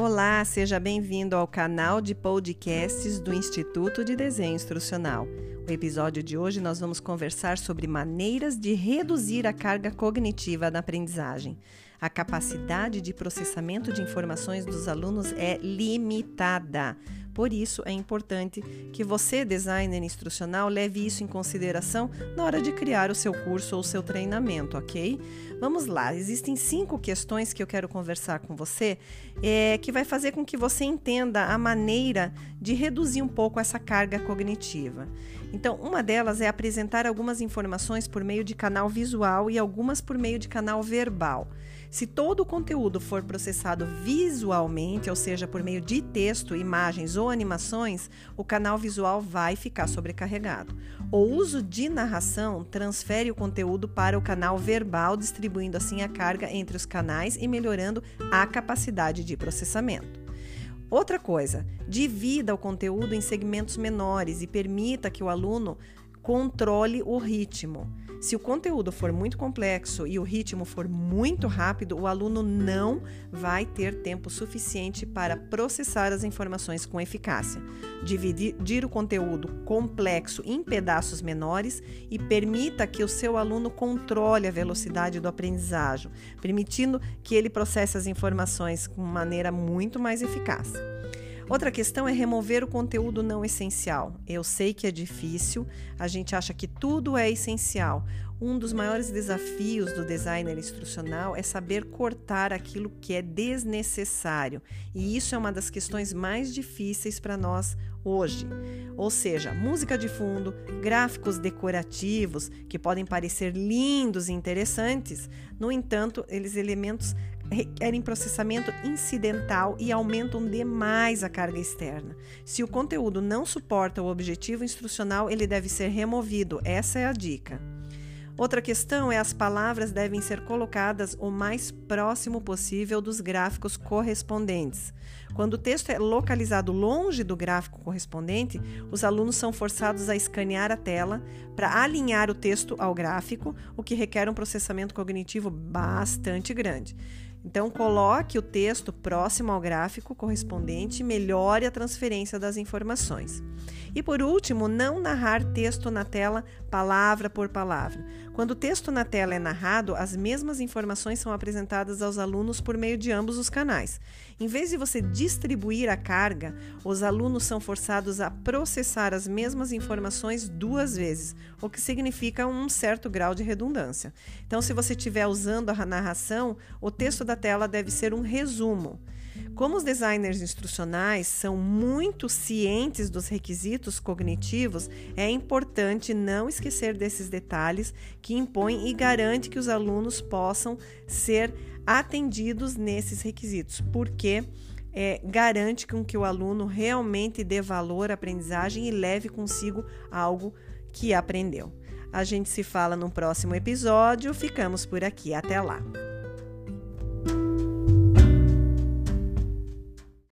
Olá, seja bem-vindo ao canal de podcasts do Instituto de Desenho Instrucional. No episódio de hoje, nós vamos conversar sobre maneiras de reduzir a carga cognitiva da aprendizagem. A capacidade de processamento de informações dos alunos é limitada. Por isso, é importante que você, designer instrucional, leve isso em consideração na hora de criar o seu curso ou o seu treinamento, ok? Vamos lá, existem cinco questões que eu quero conversar com você é, que vai fazer com que você entenda a maneira de reduzir um pouco essa carga cognitiva. Então, uma delas é apresentar algumas informações por meio de canal visual e algumas por meio de canal verbal. Se todo o conteúdo for processado visualmente, ou seja, por meio de texto, imagens ou animações, o canal visual vai ficar sobrecarregado. O uso de narração transfere o conteúdo para o canal verbal, distribuindo assim a carga entre os canais e melhorando a capacidade de processamento. Outra coisa, divida o conteúdo em segmentos menores e permita que o aluno controle o ritmo. Se o conteúdo for muito complexo e o ritmo for muito rápido, o aluno não vai ter tempo suficiente para processar as informações com eficácia. Dividir o conteúdo complexo em pedaços menores e permita que o seu aluno controle a velocidade do aprendizagem, permitindo que ele processe as informações com maneira muito mais eficaz. Outra questão é remover o conteúdo não essencial. Eu sei que é difícil, a gente acha que tudo é essencial. Um dos maiores desafios do designer instrucional é saber cortar aquilo que é desnecessário, e isso é uma das questões mais difíceis para nós hoje. Ou seja, música de fundo, gráficos decorativos que podem parecer lindos e interessantes, no entanto, eles elementos requerem processamento incidental e aumentam demais a carga externa. Se o conteúdo não suporta o objetivo instrucional, ele deve ser removido. Essa é a dica. Outra questão é as palavras devem ser colocadas o mais próximo possível dos gráficos correspondentes. Quando o texto é localizado longe do gráfico correspondente, os alunos são forçados a escanear a tela para alinhar o texto ao gráfico, o que requer um processamento cognitivo bastante grande. Então, coloque o texto próximo ao gráfico correspondente e melhore a transferência das informações. E por último, não narrar texto na tela palavra por palavra. Quando o texto na tela é narrado, as mesmas informações são apresentadas aos alunos por meio de ambos os canais. Em vez de você distribuir a carga, os alunos são forçados a processar as mesmas informações duas vezes, o que significa um certo grau de redundância. Então, se você estiver usando a narração, o texto da tela deve ser um resumo. Como os designers instrucionais são muito cientes dos requisitos cognitivos, é importante não esquecer desses detalhes que impõem e garante que os alunos possam ser atendidos nesses requisitos, porque é, garante com que o aluno realmente dê valor à aprendizagem e leve consigo algo que aprendeu. A gente se fala no próximo episódio. Ficamos por aqui. Até lá!